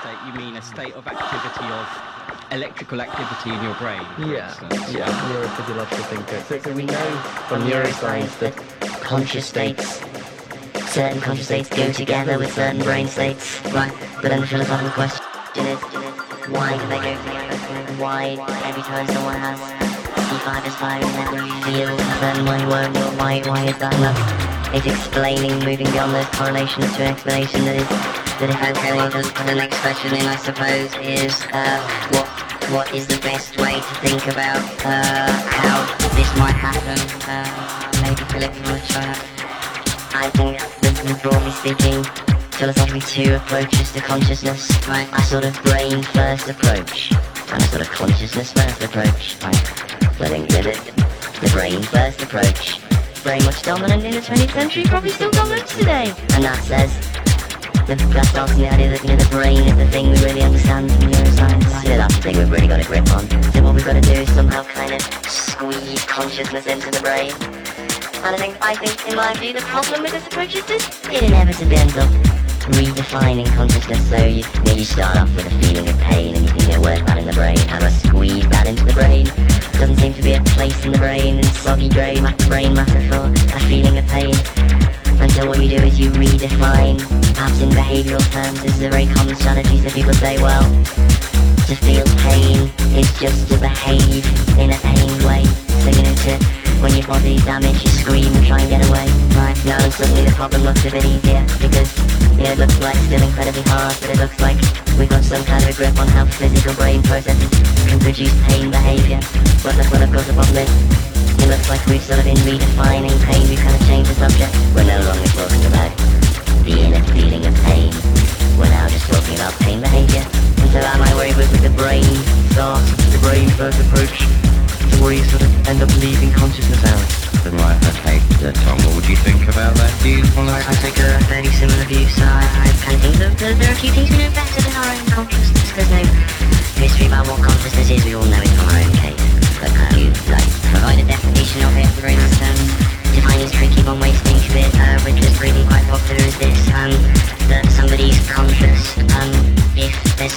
state, you mean a state of activity of electrical activity in your brain? for Yeah, instance? yeah, neurophysiological thinker. So, so we know from neuroscience that conscious states. Certain conscious states go together with certain brain states. Right. But then the philosophical question is, why do they go together? Why every time someone has C-fibres firing in their field a certain way, why, why, why is that? Well, it's explaining, moving beyond those correlations to an explanation that is, is okay. Well, just the next question I suppose is, uh, what what is the best way to think about uh, how this might happen? Uh, maybe want to try? I think that broadly speaking, philosophically two approaches to consciousness. Right. A sort of brain first approach and a sort of consciousness first approach. Right. I think that it, the brain first approach, very much dominant in the 20th century, probably still dominant today. And that says the, starts from the idea that you the brain is the thing we really understand from neuroscience. That's the thing we've really got a grip on. So what we've got to do is somehow kind of squeeze consciousness into the brain. And I think, I think, in my view, the problem with this approach is it inevitably ends up redefining consciousness. So you, you, know, you start off with a feeling of pain and you think, you know, that in the brain? How do squeeze that into the brain? Doesn't seem to be a place in the brain and soggy grey brain matter for a feeling of pain. So what you do is you redefine, perhaps in behavioural terms, this is a very common strategy. So people say, well, to feel pain is just to behave in a pained way. So you know, to when your body's damaged, you scream and try and get away. Right now, suddenly the problem looks a bit easier because you know, it looks like still incredibly hard, but it looks like we've got some kind of grip on how physical brain processes can produce pain behaviour. But that's what course the problem is. It looks like we've sort of been redefining pain. We've kind of changed the subject. We're no longer talking about the inner feeling of pain. We're now just talking about pain behaviour. And so am I worried with, with the brain start, the brain first approach, to where you sort of end up leaving consciousness out? Right, okay, uh, Tom, what would you think about that? Do you want I, I take a fairly similar view, so I, I kind of think that, that there are a few things we know better than our own consciousness. There's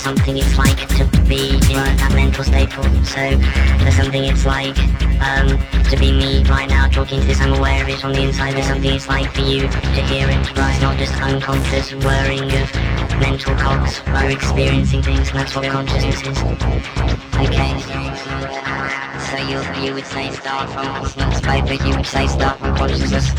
something it's like to be in that mental state. So there's something it's like um, to be me right now talking to this, I'm aware of it on the inside, there's something it's like for you to hear it, right? It's not just unconscious whirring of mental cogs, we're experiencing things, and that's what consciousness is. Okay, so you you would say start from consciousness, but you would say start from consciousness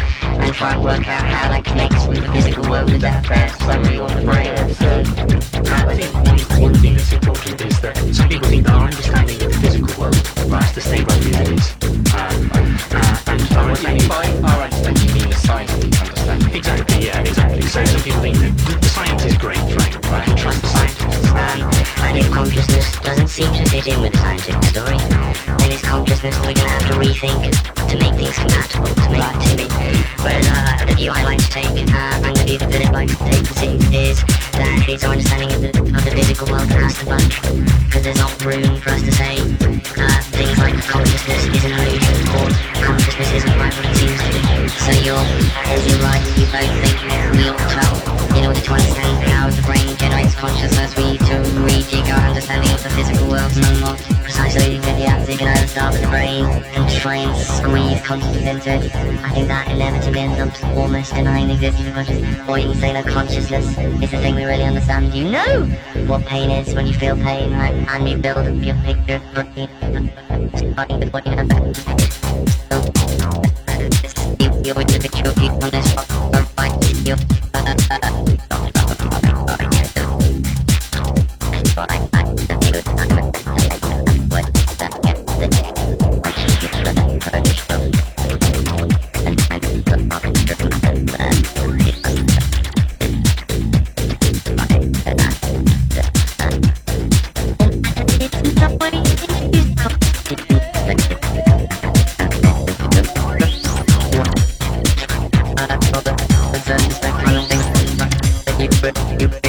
and try work out how that connects with the physical world with that summary on the brain. I think one, one thing that's important is that some people think our understanding of the physical world has to stay where it is. Um, uh, and our understanding By our understanding, you mean the scientific understanding. Exactly, yeah, exactly. So some people think that the, the science is great, right? I can trust the scientists. Um, and if consciousness doesn't seem to fit in with the scientific story, then it's consciousness we're going to have to rethink to make things compatible, to make to. The view I like to take, uh, and the view is that our understanding of the, physical world. Because there's room for us to say uh, things like consciousness is an illusion or consciousness isn't. So you're, as you we in order to understand how the brain generates consciousness, we rejig our understanding of the physical world somewhat. You the brain and try and squeeze consciousness into it. I think that inevitably ends up almost denying existence. Or you say that consciousness is the thing we really understand. You know what pain is when you feel pain, right? And you build up your picture, starting with what you have. You, you with the picture of you on this rock, right? You, baby.